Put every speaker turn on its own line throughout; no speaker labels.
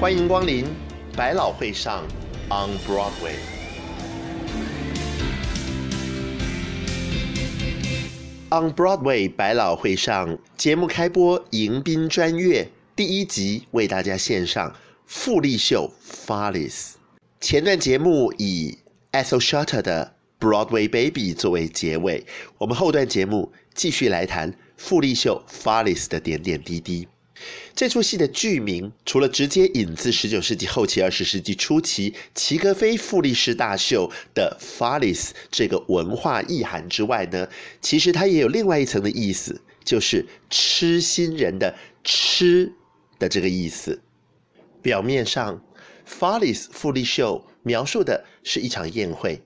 欢迎光临百老汇上 On Broadway。On Broadway 百老汇上节目开播迎宾专乐第一集为大家献上富丽秀 Follies。前段节目以 Ethel Shutter 的 Broadway Baby 作为结尾，我们后段节目继续来谈富丽秀 Follies 的点点滴滴。这出戏的剧名除了直接引自十九世纪后期、二十世纪初期齐格菲傅立士大秀的 Follies 这个文化意涵之外呢，其实它也有另外一层的意思，就是痴心人的痴的这个意思。表面上，Follies 傅立秀描述的是一场宴会，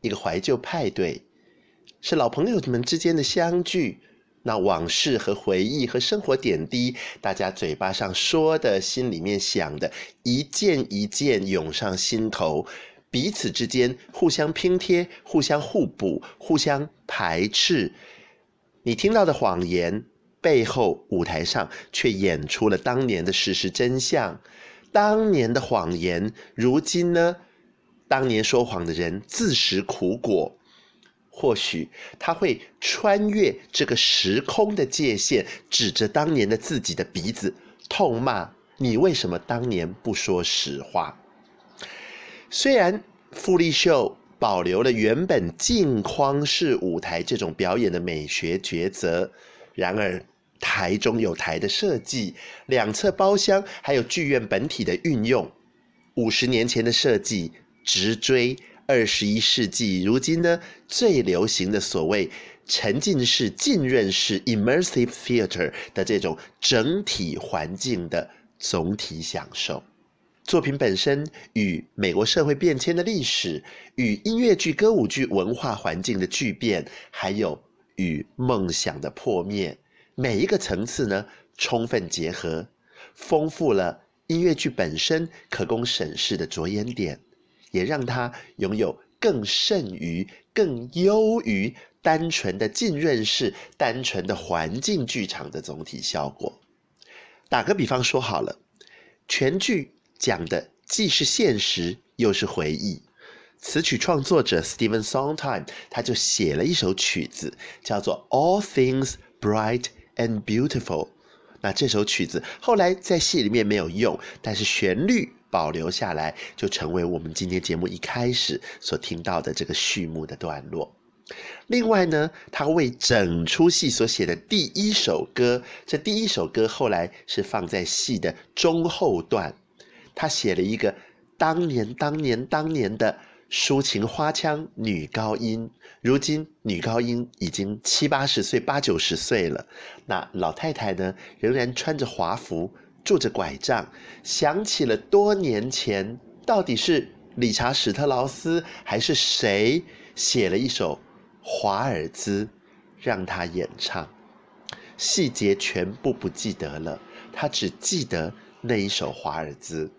一个怀旧派对，是老朋友们之间的相聚。那往事和回忆和生活点滴，大家嘴巴上说的，心里面想的，一件一件涌上心头，彼此之间互相拼贴、互相互补、互相排斥。你听到的谎言背后，舞台上却演出了当年的事实真相。当年的谎言，如今呢？当年说谎的人自食苦果。或许他会穿越这个时空的界限，指着当年的自己的鼻子痛骂：“你为什么当年不说实话？”虽然傅立秀保留了原本镜框式舞台这种表演的美学抉择，然而台中有台的设计，两侧包厢还有剧院本体的运用，五十年前的设计直追。二十一世纪，如今呢，最流行的所谓沉浸式、浸润式 （immersive theater） 的这种整体环境的总体享受。作品本身与美国社会变迁的历史、与音乐剧、歌舞剧文化环境的巨变，还有与梦想的破灭，每一个层次呢，充分结合，丰富了音乐剧本身可供审视的着眼点。也让它拥有更胜于、更优于单纯的浸润式、单纯的环境剧场的总体效果。打个比方说好了，全剧讲的既是现实又是回忆。词曲创作者 Steven Sondheim 他就写了一首曲子，叫做《All Things Bright and Beautiful》。那这首曲子后来在戏里面没有用，但是旋律。保留下来，就成为我们今天节目一开始所听到的这个序幕的段落。另外呢，他为整出戏所写的第一首歌，这第一首歌后来是放在戏的中后段。他写了一个当年、当年、当年的抒情花腔女高音。如今女高音已经七八十岁、八九十岁了，那老太太呢，仍然穿着华服。拄着拐杖，想起了多年前，到底是理查·史特劳斯还是谁写了一首华尔兹，让他演唱。细节全部不记得了，他只记得那一首华尔兹。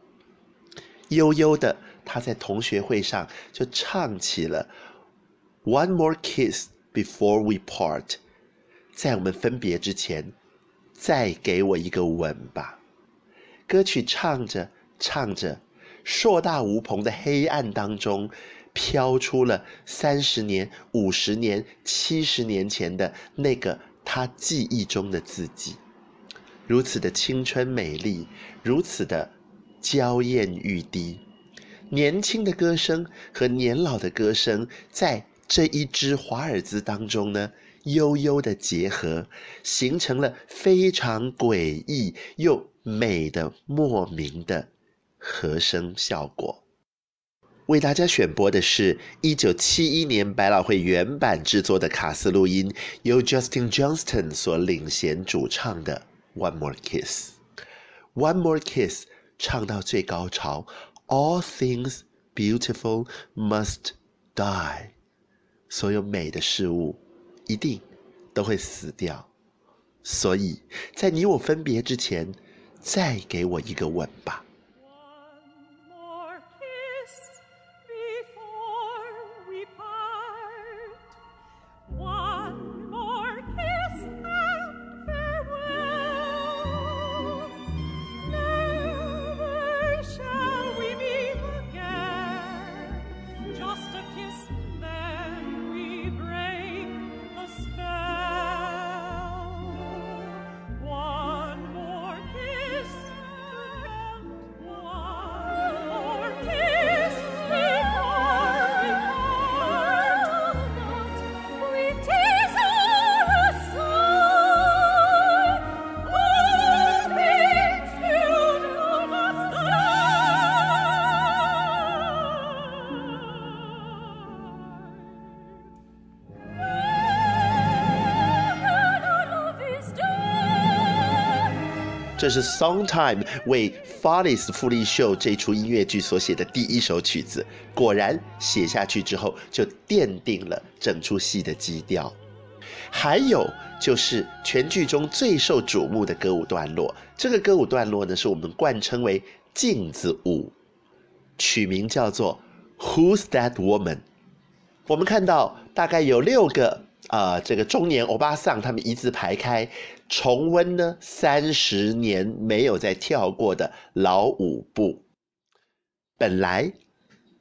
悠悠的，他在同学会上就唱起了 “One more kiss before we part”，在我们分别之前，再给我一个吻吧。歌曲唱着唱着，硕大无朋的黑暗当中，飘出了三十年、五十年、七十年前的那个他记忆中的自己，如此的青春美丽，如此的娇艳欲滴。年轻的歌声和年老的歌声，在这一支华尔兹当中呢，悠悠的结合，形成了非常诡异又美的莫名的和声效果。为大家选播的是一九七一年百老汇原版制作的卡斯录音，由 Justin Johnston 所领衔主唱的《One More Kiss》。《One More Kiss》唱到最高潮，All things beautiful must die。所有美的事物一定都会死掉，所以在你我分别之前。再给我一个吻吧。这是 Songtime 为 Follies 复利秀这出音乐剧所写的第一首曲子。果然写下去之后，就奠定了整出戏的基调。还有就是全剧中最受瞩目的歌舞段落，这个歌舞段落呢，是我们惯称为镜子舞，取名叫做 Who's That Woman？我们看到大概有六个啊、呃，这个中年欧巴桑，他们一字排开，重温呢三十年没有再跳过的老舞步。本来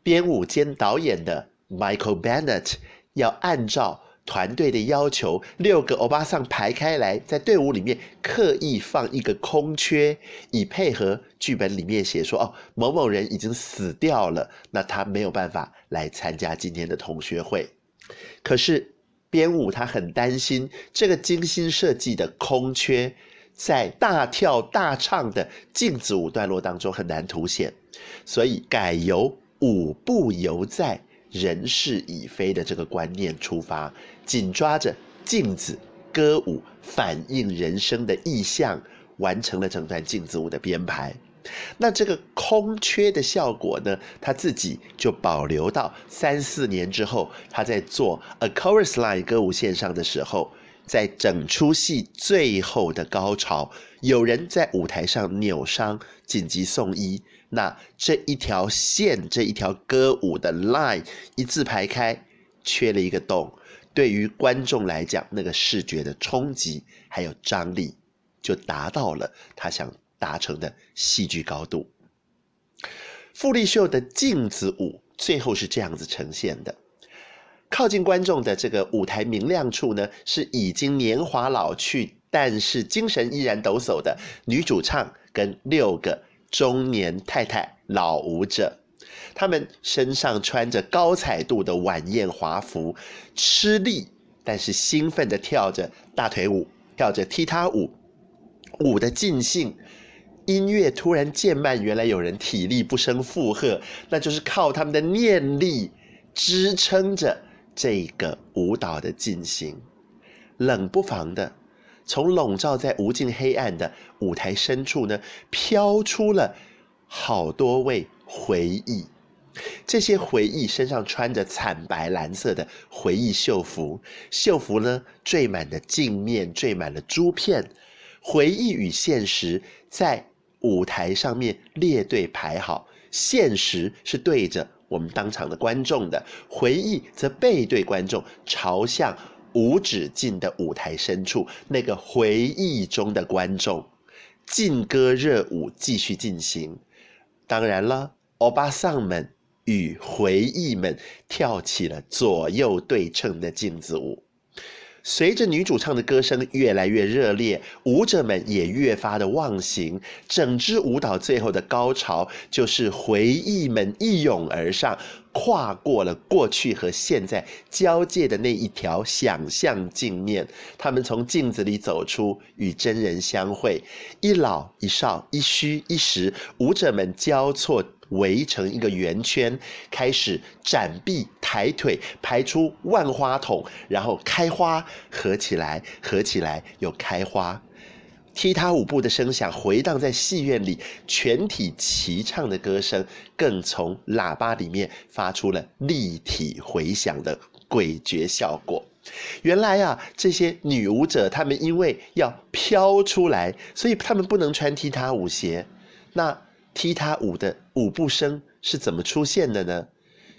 编舞兼导演的 Michael Bennett 要按照团队的要求，六个欧巴桑排开来，在队伍里面刻意放一个空缺，以配合剧本里面写说：“哦，某某人已经死掉了，那他没有办法来参加今天的同学会。”可是编舞他很担心这个精心设计的空缺，在大跳大唱的镜子舞段落当中很难凸显，所以改由舞步犹在。人事已非的这个观念出发，紧抓着镜子歌舞反映人生的意象，完成了整段镜子舞的编排。那这个空缺的效果呢，他自己就保留到三四年之后，他在做《A Chorus Line》歌舞线上的时候，在整出戏最后的高潮，有人在舞台上扭伤，紧急送医。那这一条线，这一条歌舞的 line 一字排开，缺了一个洞，对于观众来讲，那个视觉的冲击还有张力，就达到了他想达成的戏剧高度。傅立秀的镜子舞最后是这样子呈现的：靠近观众的这个舞台明亮处呢，是已经年华老去，但是精神依然抖擞的女主唱跟六个。中年太太老舞者，他们身上穿着高彩度的晚宴华服，吃力但是兴奋地跳着大腿舞，跳着踢踏舞，舞的尽兴。音乐突然渐慢，原来有人体力不胜负荷，那就是靠他们的念力支撑着这个舞蹈的进行。冷不防的。从笼罩在无尽黑暗的舞台深处呢，飘出了好多位回忆。这些回忆身上穿着惨白蓝色的回忆绣服，绣服呢缀满了镜面，缀满了珠片。回忆与现实在舞台上面列队排好，现实是对着我们当场的观众的，回忆则背对观众，朝向。无止境的舞台深处，那个回忆中的观众，劲歌热舞继续进行。当然了，欧巴桑们与回忆们跳起了左右对称的镜子舞。随着女主唱的歌声越来越热烈，舞者们也越发的忘形。整支舞蹈最后的高潮，就是回忆们一拥而上，跨过了过去和现在交界的那一条想象镜面。他们从镜子里走出，与真人相会。一老一少，一虚一实，舞者们交错。围成一个圆圈，开始展臂抬腿，排出万花筒，然后开花，合起来，合起来又开花。踢踏舞步的声响回荡在戏院里，全体齐唱的歌声更从喇叭里面发出了立体回响的诡谲效果。原来啊，这些女舞者她们因为要飘出来，所以她们不能穿踢踏舞鞋。那。踢踏舞的舞步声是怎么出现的呢？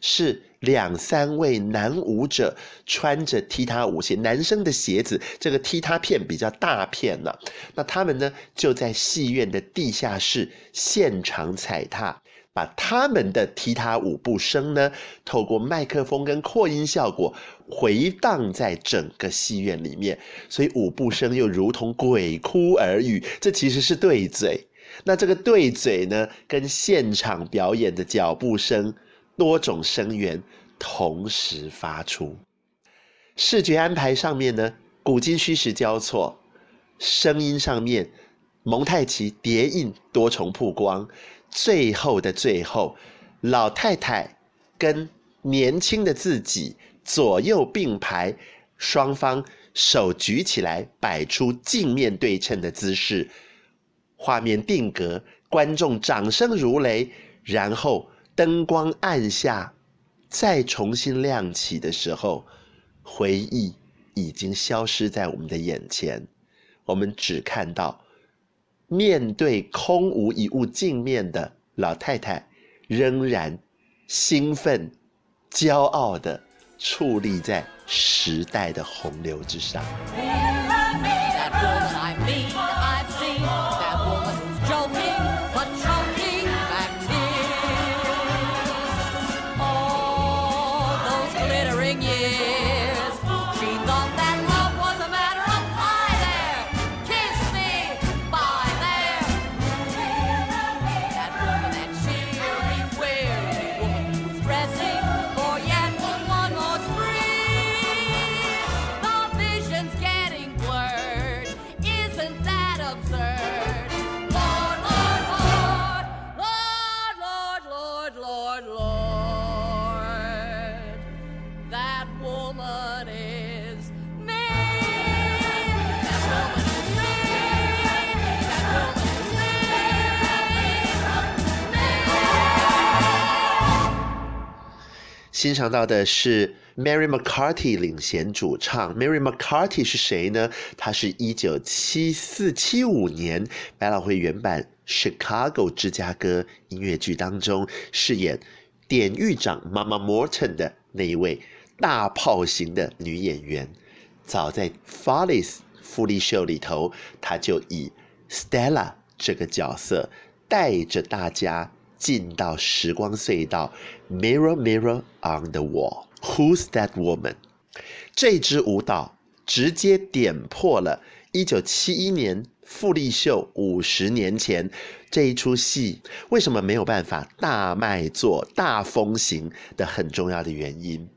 是两三位男舞者穿着踢踏舞鞋，男生的鞋子，这个踢踏片比较大片呢、那他们呢，就在戏院的地下室现场踩踏，把他们的踢踏舞步声呢，透过麦克风跟扩音效果回荡在整个戏院里面，所以舞步声又如同鬼哭耳语。这其实是对嘴。那这个对嘴呢，跟现场表演的脚步声，多种声源同时发出。视觉安排上面呢，古今虚实交错；声音上面，蒙太奇叠印多重曝光。最后的最后，老太太跟年轻的自己左右并排，双方手举起来，摆出镜面对称的姿势。画面定格，观众掌声如雷，然后灯光暗下，再重新亮起的时候，回忆已经消失在我们的眼前，我们只看到面对空无一物镜面的老太太，仍然兴奋、骄傲地矗立在时代的洪流之上。欣赏到的是 Mary McCarthy 领衔主唱。Mary McCarthy 是谁呢？她是一九七四七五年百老汇原版《Chicago 芝加哥》音乐剧当中饰演典狱长 Mama Morton 的那一位大炮型的女演员。早在 Follies 复利秀里头，她就以 Stella 这个角色带着大家。进到时光隧道，Mirror Mirror on the Wall，Who's that woman？这支舞蹈直接点破了1971年复利秀五十年前这一出戏为什么没有办法大卖座、大风行的很重要的原因。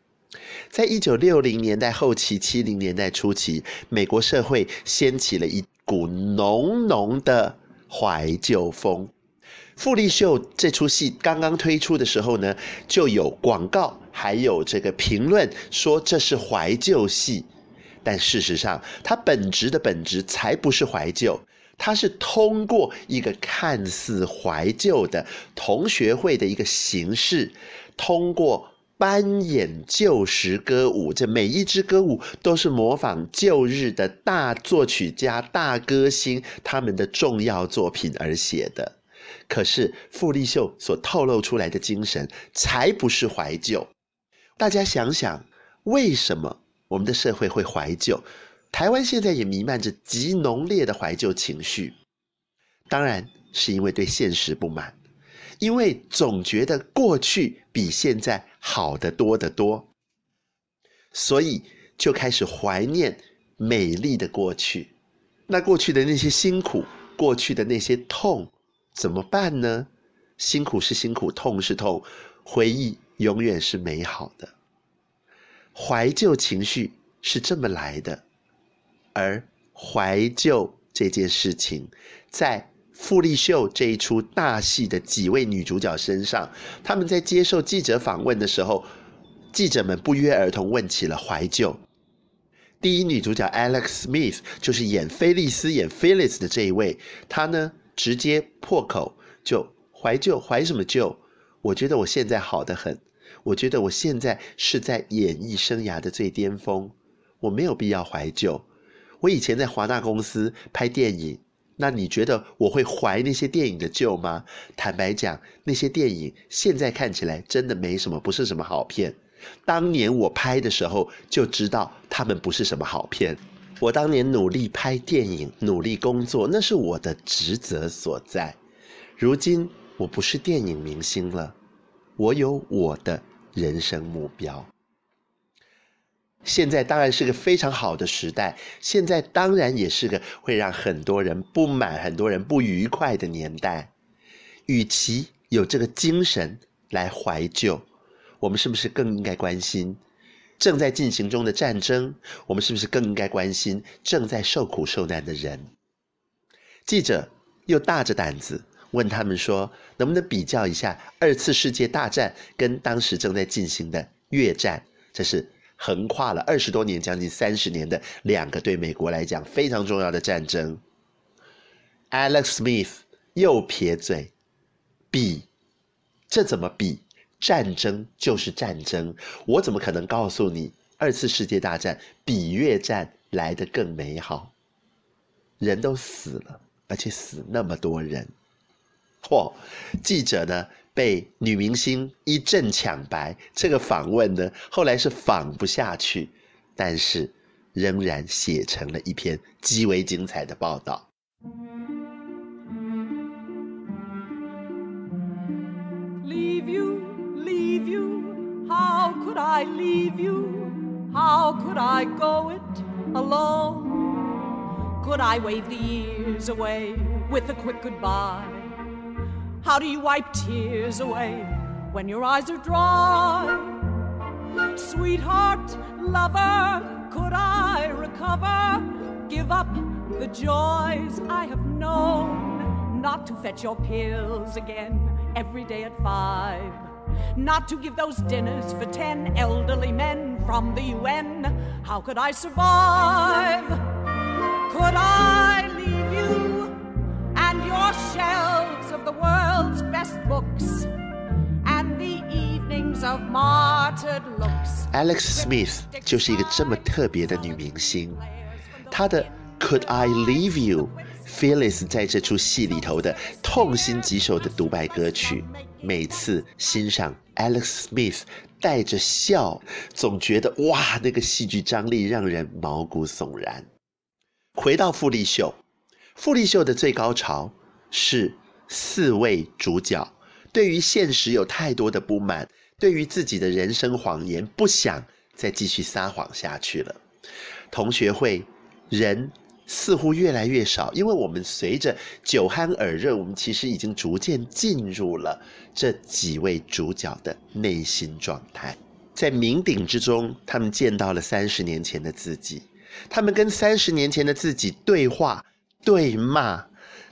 在一九六零年代后期、七零年代初期，美国社会掀起了一股浓浓的怀旧风。复利秀这出戏刚刚推出的时候呢，就有广告，还有这个评论说这是怀旧戏，但事实上，它本质的本质才不是怀旧，它是通过一个看似怀旧的同学会的一个形式，通过扮演旧时歌舞，这每一支歌舞都是模仿旧日的大作曲家、大歌星他们的重要作品而写的。可是傅立秀所透露出来的精神才不是怀旧。大家想想，为什么我们的社会会怀旧？台湾现在也弥漫着极浓烈的怀旧情绪。当然是因为对现实不满，因为总觉得过去比现在好的多得多，所以就开始怀念美丽的过去。那过去的那些辛苦，过去的那些痛。怎么办呢？辛苦是辛苦，痛是痛，回忆永远是美好的。怀旧情绪是这么来的，而怀旧这件事情，在复利秀这一出大戏的几位女主角身上，他们在接受记者访问的时候，记者们不约而同问起了怀旧。第一女主角 Alex Smith 就是演菲利斯、演 Phyllis 的这一位，她呢，直接破口就怀旧，怀什么旧？我觉得我现在好得很，我觉得我现在是在演艺生涯的最巅峰，我没有必要怀旧。我以前在华纳公司拍电影，那你觉得我会怀那些电影的旧吗？坦白讲，那些电影现在看起来真的没什么，不是什么好片。当年我拍的时候就知道他们不是什么好片。我当年努力拍电影，努力工作，那是我的职责所在。如今我不是电影明星了，我有我的人生目标。现在当然是个非常好的时代，现在当然也是个会让很多人不满、很多人不愉快的年代。与其有这个精神来怀旧，我们是不是更应该关心？正在进行中的战争，我们是不是更应该关心正在受苦受难的人？记者又大着胆子问他们说：“能不能比较一下二次世界大战跟当时正在进行的越战？这是横跨了二十多年，将近三十年的两个对美国来讲非常重要的战争。” Alex Smith 又撇嘴，比，这怎么比？战争就是战争，我怎么可能告诉你，二次世界大战比越战来得更美好？人都死了，而且死那么多人。嚯！记者呢被女明星一阵抢白，这个访问呢后来是访不下去，但是仍然写成了一篇极为精彩的报道。Leave you, leave you, how could I leave you? How could I go it alone? Could I wave the years away with a quick goodbye? How do you wipe tears away when your eyes are dry? Sweetheart, lover, could I recover? Give up the joys I have known. Not to fetch your pills again every day at five. Not to give those dinners for ten elderly men from the UN. How could I survive? Could I leave you and your shelves of the world's best books and the evenings of martyred looks. Alex Smith 就是一个这么特别的女明星，她的 Could I Leave You, Phyllis 在这出戏里头的痛心疾首的独白歌曲，每次欣赏 Alex Smith 带着笑，总觉得哇，那个戏剧张力让人毛骨悚然。回到复利秀，复利秀的最高潮是。四位主角对于现实有太多的不满，对于自己的人生谎言不想再继续撒谎下去了。同学会人似乎越来越少，因为我们随着酒酣耳热，我们其实已经逐渐进入了这几位主角的内心状态。在酩酊之中，他们见到了三十年前的自己，他们跟三十年前的自己对话、对骂。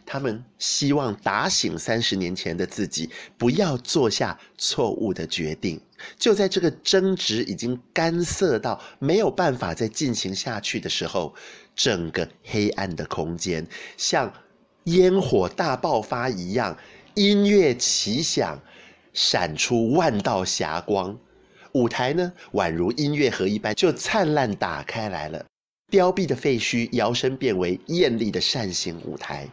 他们希望打醒三十年前的自己，不要做下错误的决定。就在这个争执已经干涩到没有办法再进行下去的时候，整个黑暗的空间像烟火大爆发一样，音乐齐响，闪出万道霞光。舞台呢，宛如音乐盒一般，就灿烂打开来了。凋敝的废墟摇身变为艳丽的扇形舞台。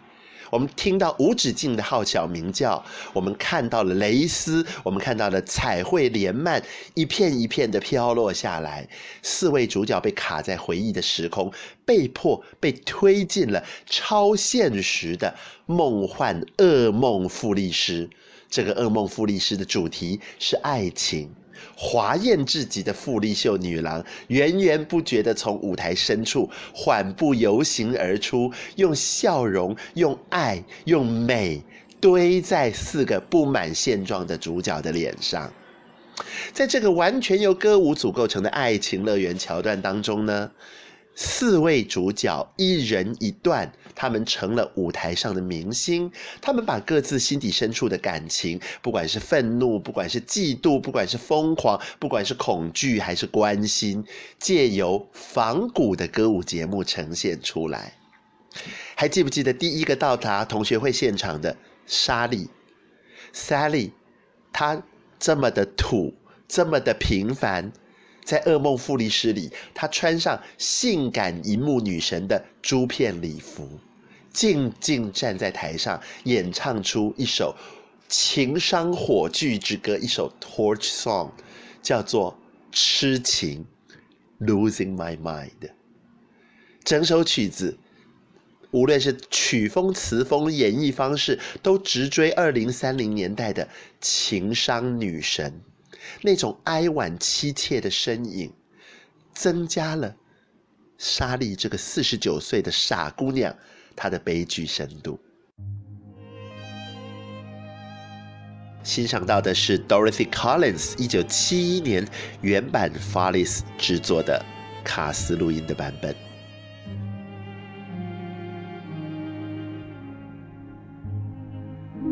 我们听到无止境的号角鸣叫，我们看到了蕾丝，我们看到了彩绘连幔，一片一片的飘落下来。四位主角被卡在回忆的时空，被迫被推进了超现实的梦幻噩梦复利师。这个噩梦复利师的主题是爱情。华艳至极的富丽秀女郎源源不绝地从舞台深处缓步游行而出，用笑容、用爱、用美堆在四个不满现状的主角的脸上。在这个完全由歌舞组构成的爱情乐园桥段当中呢，四位主角一人一段，他们成了舞台上的明星。他们把各自心底深处的感情，不管是愤怒，不管是嫉妒，不管是疯狂，不管是恐惧还是关心，借由仿古的歌舞节目呈现出来。还记不记得第一个到达同学会现场的莎莉？Sally，她这么的土，这么的平凡。在《噩梦复利师》里，她穿上性感银幕女神的珠片礼服，静静站在台上，演唱出一首情伤火炬之歌，一首 torch song，叫做《痴情》（Losing My Mind）。整首曲子，无论是曲风、词风、演绎方式，都直追二零三零年代的情伤女神。那种哀婉凄切的身影，增加了莎莉这个四十九岁的傻姑娘她的悲剧深度。欣赏到的是 Dorothy Collins 一九七一年原版 Follies 制作的卡斯录音的版本。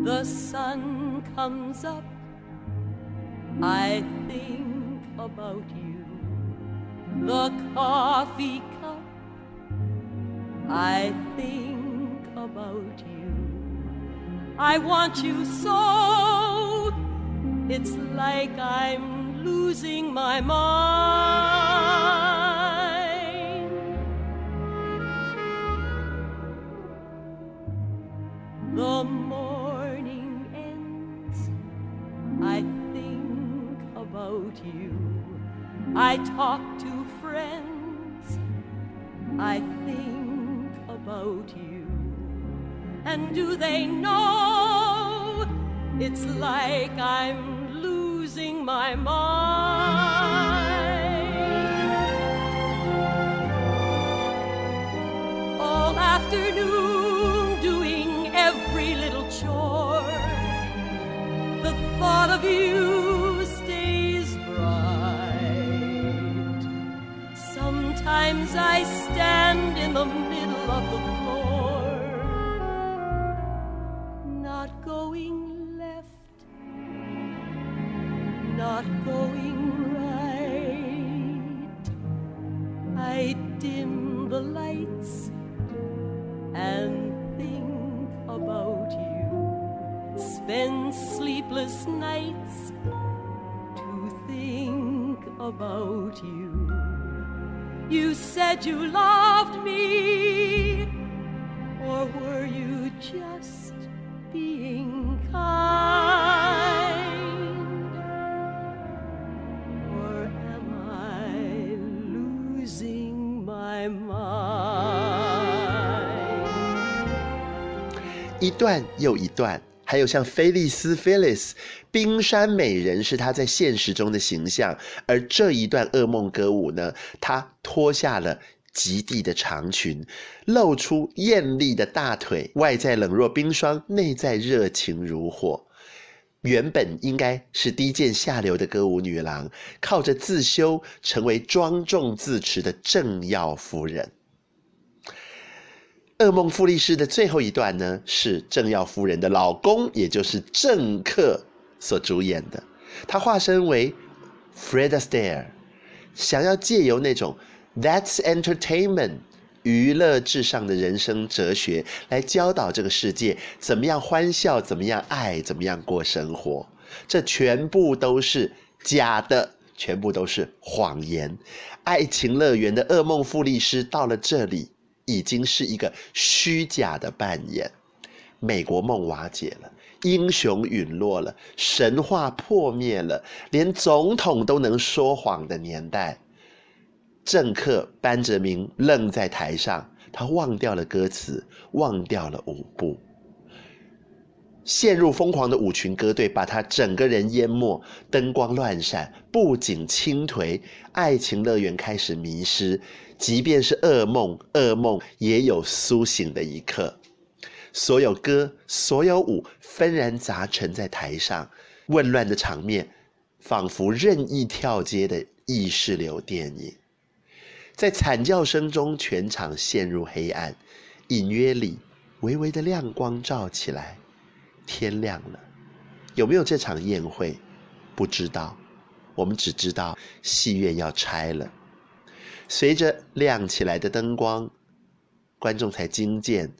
The sun comes up I think about you, the coffee cup. I think about
you. I want you so. It's like I'm losing my mind. The morning ends. I about you. I talk to friends. I think about you. And do they know it's like I'm losing my mind? All afternoon doing every little chore. The thought of you I stand in the middle of the floor, not going left, not going right. I dim the lights and think about you. Spend sleepless nights to think about you. You said you loved me, or were you just being kind? Or am I losing my mind?
一段又一段， 还有像菲利斯 （Phyllis） 冰山美人是她在现实中的形象，而这一段噩梦歌舞呢，她脱下了极地的长裙，露出艳丽的大腿，外在冷若冰霜，内在热情如火。原本应该是低贱下流的歌舞女郎，靠着自修成为庄重自持的政要夫人。噩梦傅律师的最后一段呢，是政要夫人的老公，也就是政客所主演的。他化身为 Fred Astaire，想要借由那种 That's Entertainment 娱乐至上的人生哲学，来教导这个世界怎么样欢笑，怎么样爱，怎么样过生活。这全部都是假的，全部都是谎言。爱情乐园的噩梦傅律师到了这里。已经是一个虚假的扮演，美国梦瓦解了，英雄陨落了，神话破灭了，连总统都能说谎的年代，政客班哲明愣在台上，他忘掉了歌词，忘掉了舞步，陷入疯狂的舞群歌队把他整个人淹没，灯光乱闪，布景倾颓，爱情乐园开始迷失。即便是噩梦，噩梦也有苏醒的一刻。所有歌，所有舞，纷然杂陈在台上，混乱的场面，仿佛任意跳街的意识流电影。在惨叫声中，全场陷入黑暗。隐约里，微微的亮光照起来。天亮了，有没有这场宴会？不知道。我们只知道戏院要拆了。随着亮起来的灯光，观众才惊见，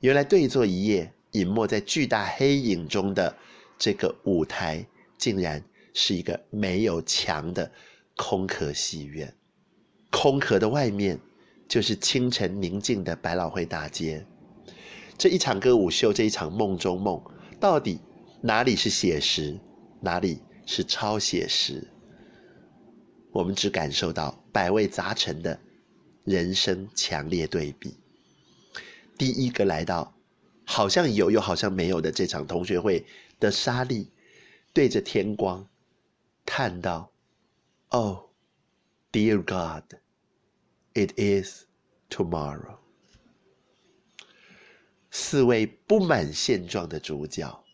原来对坐一夜，隐没在巨大黑影中的这个舞台，竟然是一个没有墙的空壳戏院。空壳的外面，就是清晨宁静的百老汇大街。这一场歌舞秀，这一场梦中梦，到底哪里是写实，哪里是超写实？我们只感受到百味杂陈的人生强烈对比。第一个来到，好像有又好像没有的这场同学会的莎莉，对着天光叹道：“Oh, dear God, it is tomorrow。”四位不满现状的主角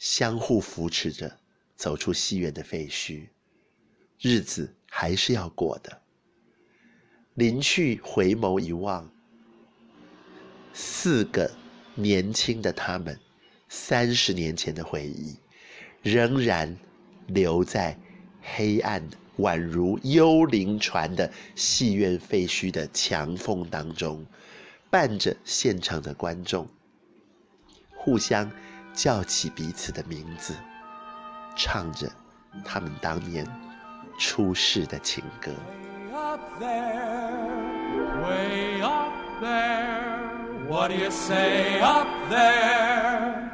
相互扶持着走出戏院的废墟，日子。还是要过的。临去回眸一望，四个年轻的他们，三十年前的回忆，仍然留在黑暗，宛如幽灵船的戏院废墟的墙缝当中，伴着现场的观众互相叫起彼此的名字，唱着他们当年初识的情歌。up
there, way up there. What do you say up there?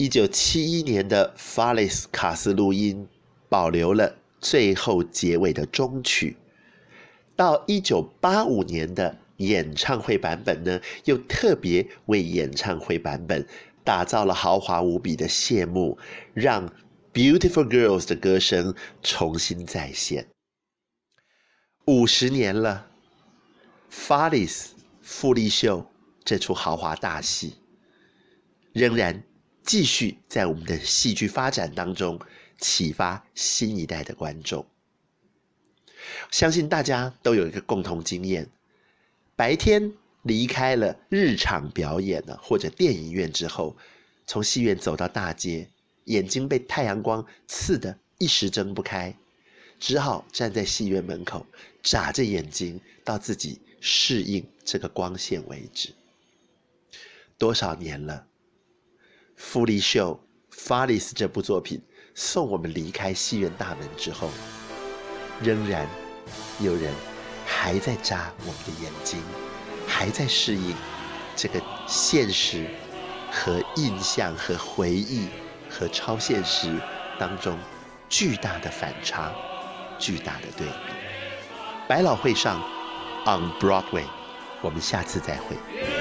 一九七一年的法里斯卡斯录音保留了最后结尾的终曲，到一九八五年的演唱会版本呢，又特别为演唱会版本打造了豪华无比的谢幕，让《Beautiful Girls》的歌声重新再现。五十年了，法里斯富丽秀这出豪华大戏仍然。继续在我们的戏剧发展当中启发新一代的观众。相信大家都有一个共同经验：白天离开了日场表演呢或者电影院之后，从戏院走到大街，眼睛被太阳光刺得一时睁不开，只好站在戏院门口眨着眼睛，到自己适应这个光线为止。多少年了？富丽秀《法里斯》这部作品送我们离开戏院大门之后，仍然有人还在眨我们的眼睛，还在适应这个现实和印象和回忆和超现实当中巨大的反差、巨大的对比。百老汇上，On Broadway，我们下次再会。